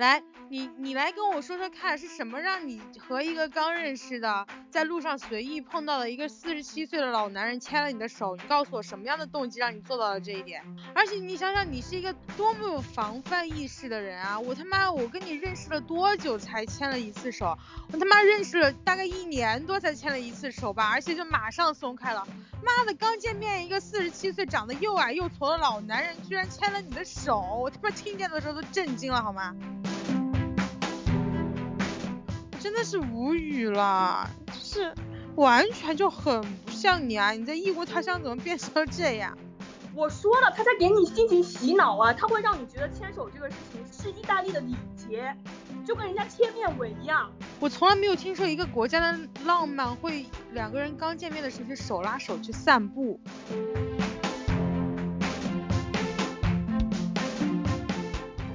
来，你你来跟我说说看，是什么让你和一个刚认识的，在路上随意碰到的一个四十七岁的老男人牵了你的手？你告诉我什么样的动机让你做到了这一点？而且你想想，你是一个多么有防范意识的人啊！我他妈，我跟你认识了多久才牵了一次手？我他妈认识了大概一年多才牵了一次手吧，而且就马上松开了。妈的，刚见面一个四十七岁、长得又矮又矬的老男人，居然牵了你的手！我他妈听见的时候都震惊了，好吗？真的是无语了，就是完全就很不像你啊！你在异国他乡怎么变成了这样？我说了，他在给你进行洗脑啊！他会让你觉得牵手这个事情是意大利的礼节，就跟人家贴面吻一样。我从来没有听说一个国家的浪漫会两个人刚见面的时候就手拉手去散步。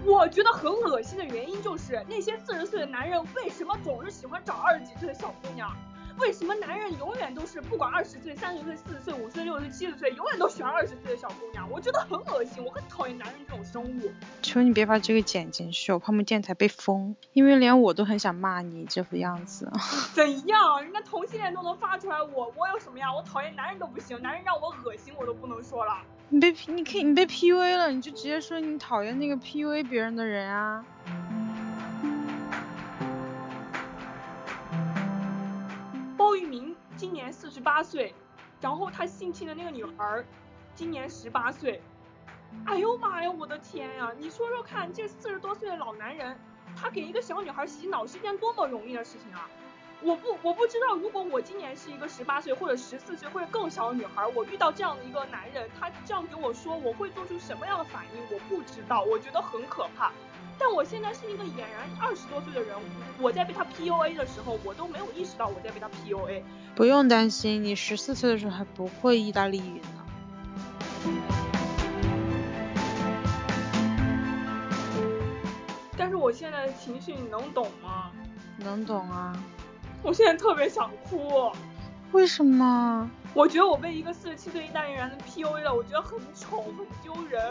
我觉得很恶心的原因就是那些四十岁的男人为什么总是喜欢找二十几岁的小姑娘？为什么男人永远都是不管二十岁、三十岁、四十岁、五十岁、六十岁、七十岁，永远都喜欢二十岁的小姑娘？我觉得很恶心，我很讨厌男人这种生物。求你别把这个剪进去，我怕我们电台被封，因为连我都很想骂你这副样子。怎样？人家同性恋都能发出来，我我有什么呀？我讨厌男人都不行，男人让我恶心我都不能说了。你被你可以你被 PUA 了，你就直接说你讨厌那个 PUA 别人的人啊。鲍玉明今年四十八岁，然后他性侵的那个女孩今年十八岁。哎呦妈呀，我的天呀！你说说看，这四十多岁的老男人，他给一个小女孩洗脑是件多么容易的事情啊！我不我不知道，如果我今年是一个十八岁或者十四岁或者更小的女孩，我遇到这样的一个男人，他这样给我说，我会做出什么样的反应？我不知道，我觉得很可怕。但我现在是一个俨然二十多岁的人，我在被他 PUA 的时候，我都没有意识到我在被他 PUA。不用担心，你十四岁的时候还不会意大利语呢。但是我现在的情绪你能懂吗？能懂啊。我现在特别想哭。为什么？我觉得我被一个四十七岁意大利人 PUA 了，我觉得很丑，很丢人。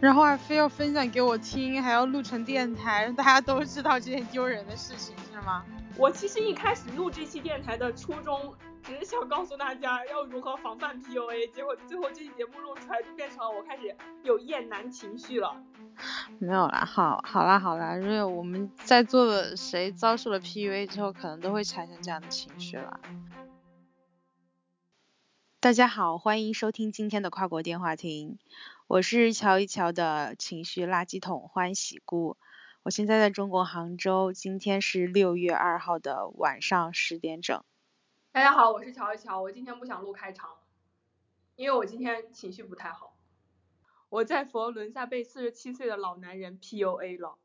然后还非要分享给我听，还要录成电台，让大家都知道这件丢人的事情，是吗？我其实一开始录这期电台的初衷，只是想告诉大家要如何防范 PUA，结果最后这期节目录出来，就变成了我开始有厌男情绪了。没有啦，好，好啦，好啦，因为我们在座的谁遭受了 PUA 之后，可能都会产生这样的情绪啦。大家好，欢迎收听今天的跨国电话亭，我是乔一乔的情绪垃圾桶欢喜姑，我现在在中国杭州，今天是六月二号的晚上十点整。大家好，我是乔一乔，我今天不想录开场，因为我今天情绪不太好。我在佛罗伦萨被四十七岁的老男人 PUA 了。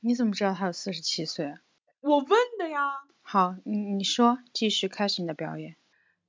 你怎么知道他有四十七岁？我问的呀。好，你你说，继续开始你的表演。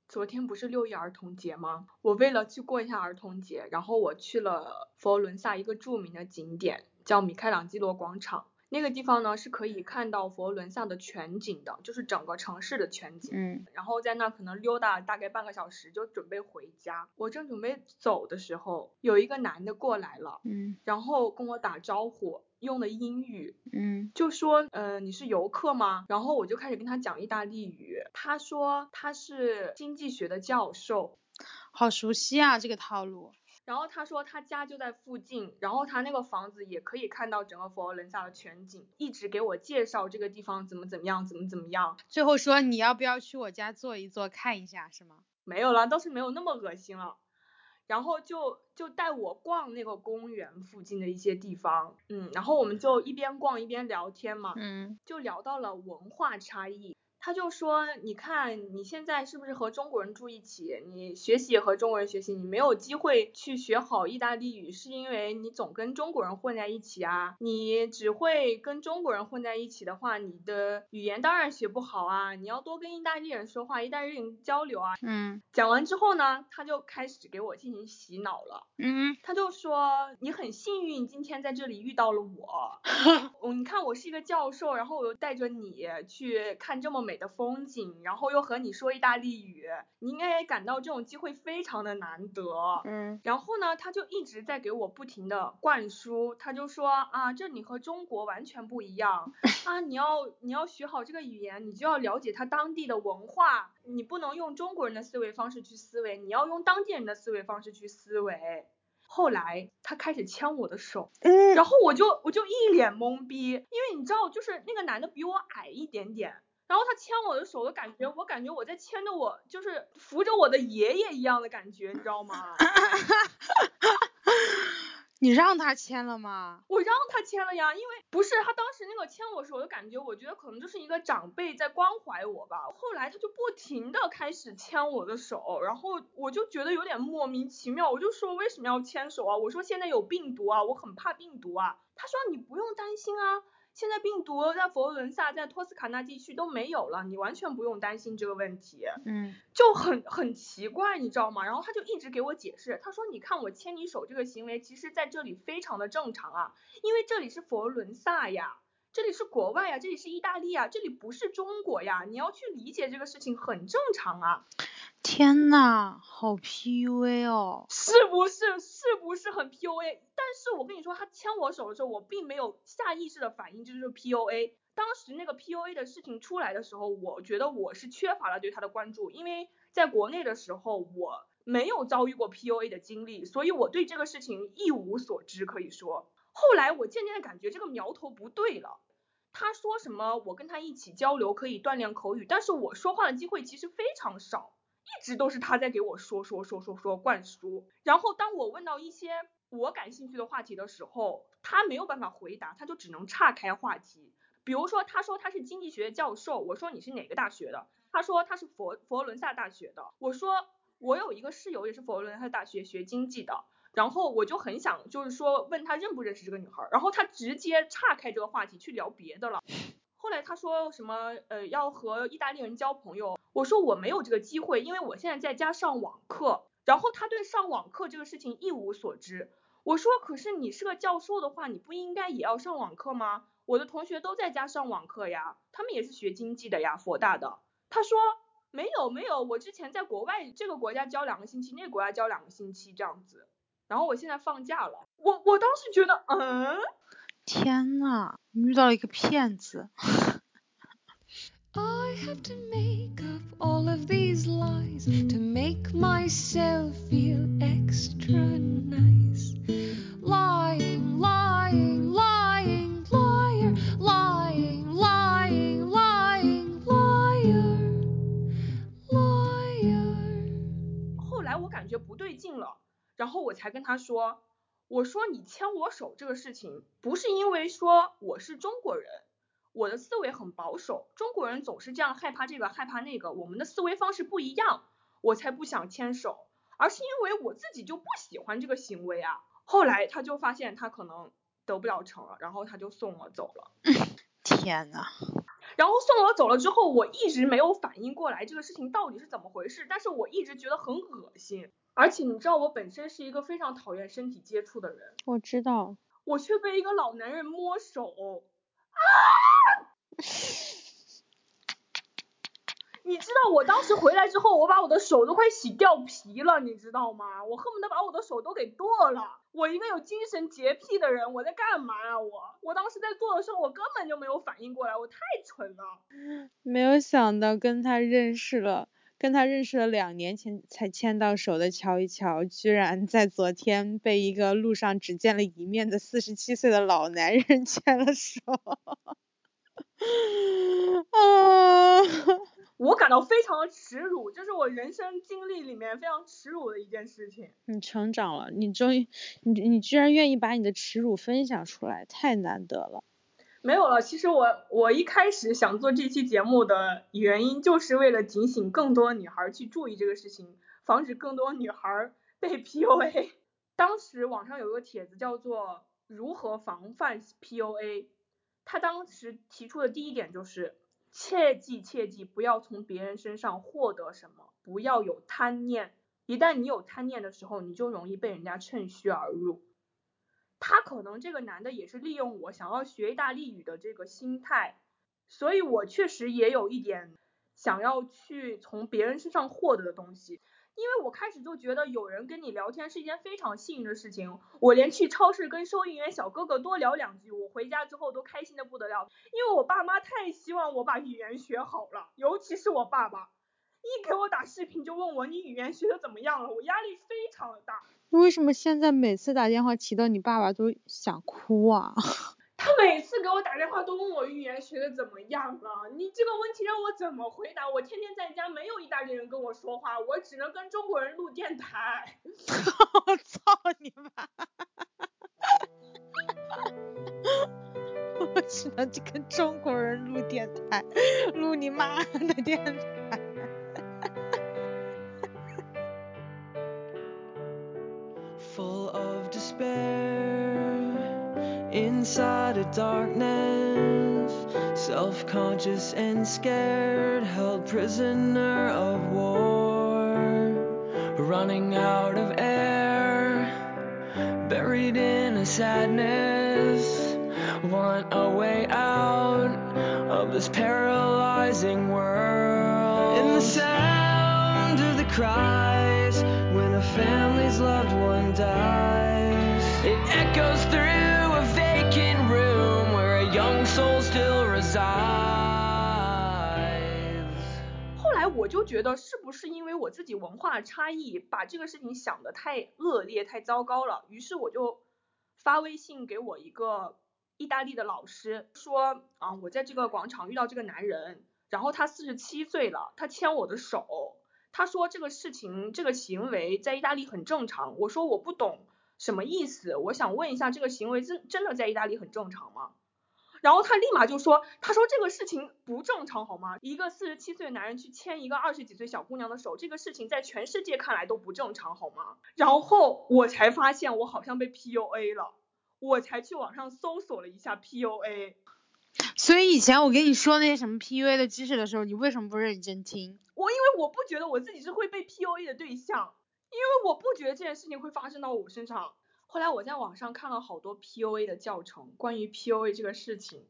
昨天不是六一儿童节吗？我为了去过一下儿童节，然后我去了佛罗伦萨一个著名的景点，叫米开朗基罗广场。那个地方呢是可以看到佛罗伦萨的全景的，就是整个城市的全景。嗯。然后在那可能溜达大概半个小时，就准备回家。我正准备走的时候，有一个男的过来了。嗯。然后跟我打招呼。用的英语，嗯，就说，呃，你是游客吗？然后我就开始跟他讲意大利语。他说他是经济学的教授，好熟悉啊这个套路。然后他说他家就在附近，然后他那个房子也可以看到整个佛罗伦萨的全景，一直给我介绍这个地方怎么怎么样，怎么怎么样。最后说你要不要去我家坐一坐看一下，是吗？没有了，倒是没有那么恶心了。然后就就带我逛那个公园附近的一些地方，嗯，然后我们就一边逛一边聊天嘛，嗯，就聊到了文化差异。他就说，你看你现在是不是和中国人住一起？你学习也和中国人学习，你没有机会去学好意大利语，是因为你总跟中国人混在一起啊。你只会跟中国人混在一起的话，你的语言当然学不好啊。你要多跟意大利人说话，意大利人交流啊。嗯，讲完之后呢，他就开始给我进行洗脑了。嗯，他就说你很幸运今天在这里遇到了我。哦，你看我是一个教授，然后我又带着你去看这么美。美的风景，然后又和你说意大利语，你应该也感到这种机会非常的难得。嗯然后呢，他就一直在给我不停的灌输，他就说啊，这你和中国完全不一样 啊，你要你要学好这个语言，你就要了解他当地的文化，你不能用中国人的思维方式去思维，你要用当地人的思维方式去思维。后来他开始牵我的手，嗯然后我就我就一脸懵逼，因为你知道，就是那个男的比我矮一点点，然后他牵我的手的感觉，我感觉我在牵着我就是扶着我的爷爷一样的感觉，你知道吗？你让他签了吗？我让他牵了呀，因为不是他当时那个牵我手的感觉，我觉得可能就是一个长辈在关怀我吧。后来他就不停的开始牵我的手，然后我就觉得有点莫名其妙，我就说为什么要牵手啊？我说现在有病毒啊，我很怕病毒啊。他说你不用担心啊，现在病毒在佛罗伦萨、在托斯卡纳地区都没有了，你完全不用担心这个问题。嗯就很很奇怪，你知道吗？然后他就一直给我解释，他说你看我牵你手这个行为，其实在这里非常的正常啊，因为这里是佛罗伦萨呀，这里是国外呀，这里是意大利啊，这里不是中国呀，你要去理解这个事情很正常啊，天呐，好 PUA 哦。是不是？是不是很 PUA？但是我跟你说，他牵我手的时候，我并没有下意识的反应，这就是 PUA。当时那个 PUA 的事情出来的时候，我觉得我是缺乏了对他的关注，因为在国内的时候我没有遭遇过 PUA 的经历，所以我对这个事情一无所知，可以说。后来我渐渐的感觉这个苗头不对了。他说什么我跟他一起交流可以锻炼口语，但是我说话的机会其实非常少，一直都是他在给我说说说说说灌输。然后当我问到一些我感兴趣的话题的时候，他没有办法回答，他就只能岔开话题。比如说，他说他是经济学教授，我说你是哪个大学的？他说他是佛佛罗伦萨大学的。我说我有一个室友也是佛罗伦萨大学学经济的，然后我就很想就是说问他认不认识这个女孩，然后他直接岔开这个话题去聊别的了。后来他说什么呃要和意大利人交朋友，我说我没有这个机会，因为我现在在家上网课。然后他对上网课这个事情一无所知。我说可是你是个教授的话，你不应该也要上网课吗？我的同学都在家上网课呀，他们也是学经济的呀，佛大的。他说没有没有，我之前在国外这个国家教两个星期，那个国家教两个星期这样子。然后我现在放假了，我我当时觉得，嗯，天呐，你遇到了一个骗子。I have to make up all of these lies to make myself feel extra nice. 我才跟他说，我说你牵我手这个事情，不是因为说我是中国人，我的思维很保守，中国人总是这样害怕这个害怕那个，我们的思维方式不一样，我才不想牵手，而是因为我自己就不喜欢这个行为啊。后来他就发现他可能得不了成了，然后他就送我走了。天呐，然后送我走了之后，我一直没有反应过来这个事情到底是怎么回事，但是我一直觉得很恶心，而且你知道我本身是一个非常讨厌身体接触的人，我知道。我却被一个老男人摸手，啊！你知道我当时回来之后，我把我的手都快洗掉皮了，你知道吗？我恨不得把我的手都给剁了。我一个有精神洁癖的人，我在干嘛啊？我我当时在做的时候，我根本就没有反应过来，我太蠢了。没有想到跟他认识了，跟他认识了两年前才牵到手的乔一乔，居然在昨天被一个路上只见了一面的四十七岁的老男人 牵了手。啊！我感到非常的耻辱，这是我人生经历里面非常耻辱的一件事情。你成长了，你终于，你你居然愿意把你的耻辱分享出来，太难得了。没有了，其实我我一开始想做这期节目的原因，就是为了警醒更多女孩去注意这个事情，防止更多女孩 被 PUA。当时网上有一个帖子叫做“如何防范 PUA”，他当时提出的第一点就是。切记切记，不要从别人身上获得什么，不要有贪念。一旦你有贪念的时候，你就容易被人家趁虚而入。他可能这个男的也是利用我想要学意大利语的这个心态，所以我确实也有一点想要去从别人身上获得的东西。因为我开始就觉得有人跟你聊天是一件非常幸运的事情，我连去超市跟收银员小哥哥多聊两句，我回家之后都开心的不得了。因为我爸妈太希望我把语言学好了，尤其是我爸爸，一给我打视频就问我你语言学的怎么样了，我压力非常的大。为什么现在每次打电话提到你爸爸都想哭啊？他每次给我打电话都问我语言学的怎么样了，你这个问题让我怎么回答？我天天在家没有意大利人跟我说话，我只能跟中国人录电台。我 操你妈！我只能跟中国人录电台，录你妈的电台。Darkness. Self conscious and scared held prisoner of war. Running out of air buried in a sadness. Want a way out of this paralyzing world. In the sound of the cries 就觉得是不是因为我自己文化差异，把这个事情想得太恶劣、太糟糕了，于是我就发微信给我一个意大利的老师说啊，我在这个广场遇到这个男人，然后他四十七岁了，他牵我的手，他说这个事情这个行为在意大利很正常，我说我不懂什么意思，我想问一下这个行为真真的在意大利很正常吗？然后他立马就说，他说这个事情不正常好吗？一个四十七岁的男人去牵一个二十几岁小姑娘的手，这个事情在全世界看来都不正常好吗？然后我才发现我好像被 PUA 了，我才去网上搜索了一下 PUA。所以以前我跟你说那些什么 PUA 的知识的时候，你为什么不认真听？我因为我不觉得我自己是会被 PUA 的对象，因为我不觉得这件事情会发生到我身上。后来我在网上看了好多 PUA 的教程，关于 PUA 这个事情，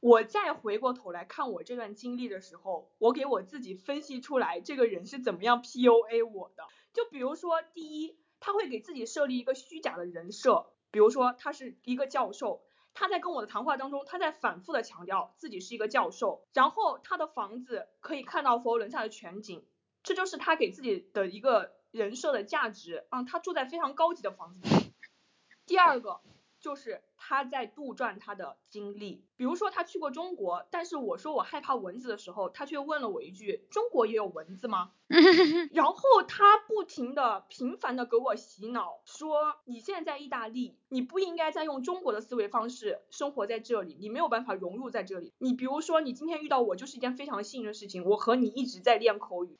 我再回过头来看我这段经历的时候，我给我自己分析出来这个人是怎么样 PUA 我的。就比如说，第一，他会给自己设立一个虚假的人设，比如说他是一个教授，他在跟我的谈话当中，他在反复的强调自己是一个教授，然后他的房子可以看到佛罗伦萨的全景，这就是他给自己的一个人设的价值。嗯，他住在非常高级的房子里。第二个就是他在杜撰他的经历，比如说他去过中国，但是我说我害怕蚊子的时候，他却问了我一句：“中国也有蚊子吗？” 然后他不停的、频繁的给我洗脑，说你现在在意大利，你不应该再用中国的思维方式生活在这里，你没有办法融入在这里。你比如说，你今天遇到我就是一件非常幸运的事情，我和你一直在练口语。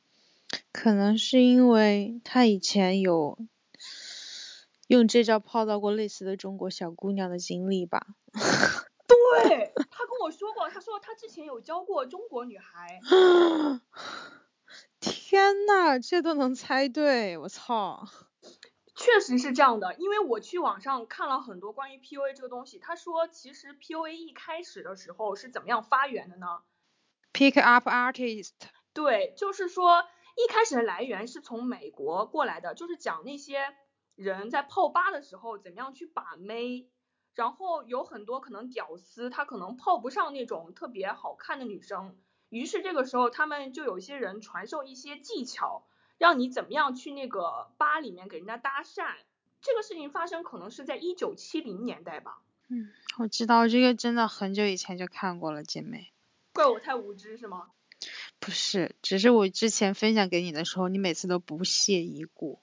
可能是因为他以前有用这招泡到过类似的中国小姑娘的经历吧。对他跟我说过，他说他之前有教过中国女孩。天呐，这都能猜对，我操！确实是这样的，因为我去网上看了很多关于 PUA 这个东西，他说其实 PUA 一开始的时候是怎么样发源的呢？Pick up artist，对，就是说一开始的来源是从美国过来的，就是讲那些人在泡吧的时候怎么样去把妹，然后有很多可能屌丝他可能泡不上那种特别好看的女生，于是这个时候他们就有一些人传授一些技巧，让你怎么样去那个吧里面给人家搭讪。这个事情发生可能是在一九七零年代吧，嗯，我知道这个真的很久以前就看过了，姐妹。怪我太无知是吗？不是，只是我之前分享给你的时候，你每次都不屑一顾。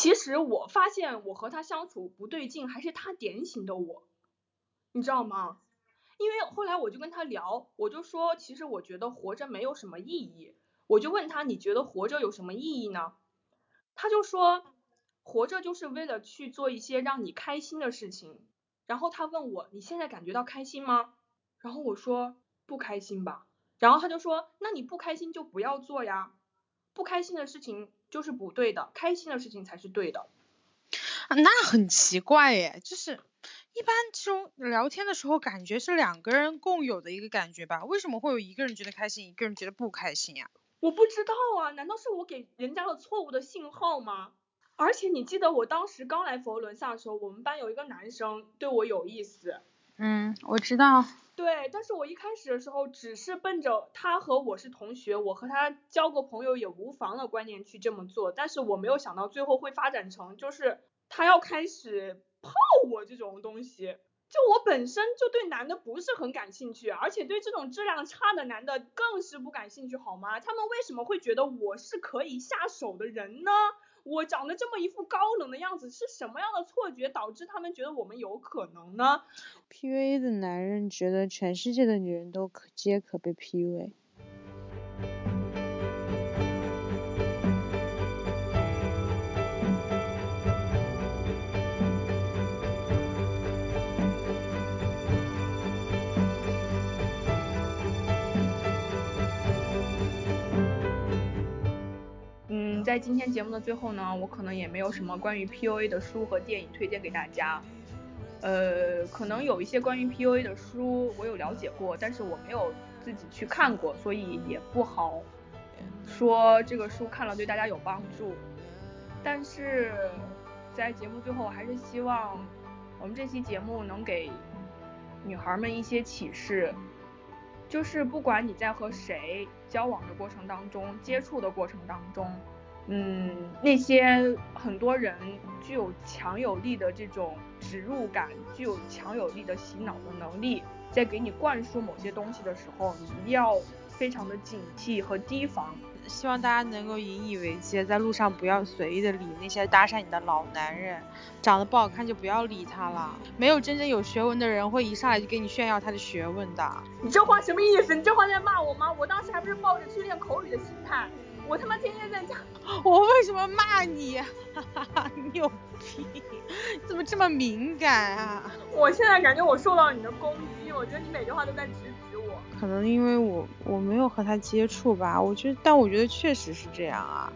其实我发现我和他相处不对劲，还是他点醒的我，你知道吗？因为后来我就跟他聊，我就说，其实我觉得活着没有什么意义。我就问他，你觉得活着有什么意义呢？他就说，活着就是为了去做一些让你开心的事情。然后他问我，你现在感觉到开心吗？然后我说不开心吧。然后他就说，那你不开心就不要做呀，不开心的事情就是不对的，开心的事情才是对的。啊那很奇怪耶，就是一般这种聊天的时候，感觉是两个人共有的一个感觉吧？为什么会有一个人觉得开心，一个人觉得不开心呀？我不知道啊，难道是我给人家了错误的信号吗？而且你记得我当时刚来佛罗伦萨的时候，我们班有一个男生对我有意思。嗯，我知道。对，但是我一开始的时候只是奔着他和我是同学，我和他交个朋友也无妨的观念去这么做，但是我没有想到最后会发展成就是他要开始泡我这种东西。就我本身就对男的不是很感兴趣，而且对这种质量差的男的更是不感兴趣，好吗？他们为什么会觉得我是可以下手的人呢？我长得这么一副高冷的样子，是什么样的错觉导致他们觉得我们有可能呢？PUA 的男人觉得全世界的女人都可皆可被 PUA。在今天节目的最后呢，我可能也没有什么关于 PUA 的书和电影推荐给大家。呃，可能有一些关于 PUA 的书我有了解过，但是我没有自己去看过，所以也不好说这个书看了对大家有帮助。但是在节目最后，我还是希望我们这期节目能给女孩们一些启示，就是不管你在和谁交往的过程当中、接触的过程当中。嗯，那些很多人具有强有力的这种植入感，具有强有力的洗脑的能力，在给你灌输某些东西的时候，你一定要非常的警惕和提防。希望大家能够引以为戒，在路上不要随意的理那些搭讪你的老男人，长得不好看就不要理他了。没有真正有学问的人会一上来就给你炫耀他的学问的。你这话什么意思？你这话在骂我吗？我当时还不是抱着去练口语的心态。我他妈天天在家，我为什么骂你？哈哈哈，牛逼！怎么这么敏感啊？我现在感觉我受到你的攻击，我觉得你每句话都在直指我。可能因为我我没有和他接触吧，我觉得，但我觉得确实是这样啊。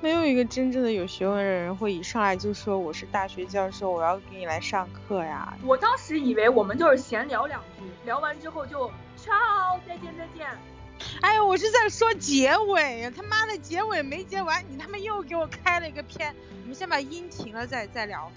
没有一个真正的有学问的人会一上来就说我是大学教授，我要给你来上课呀。我当时以为我们就是闲聊两句，聊完之后就 ciao，再见再见。哎呀，我是在说结尾，他妈的结尾没结完，你他妈又给我开了一个片。我们先把音停了再再聊。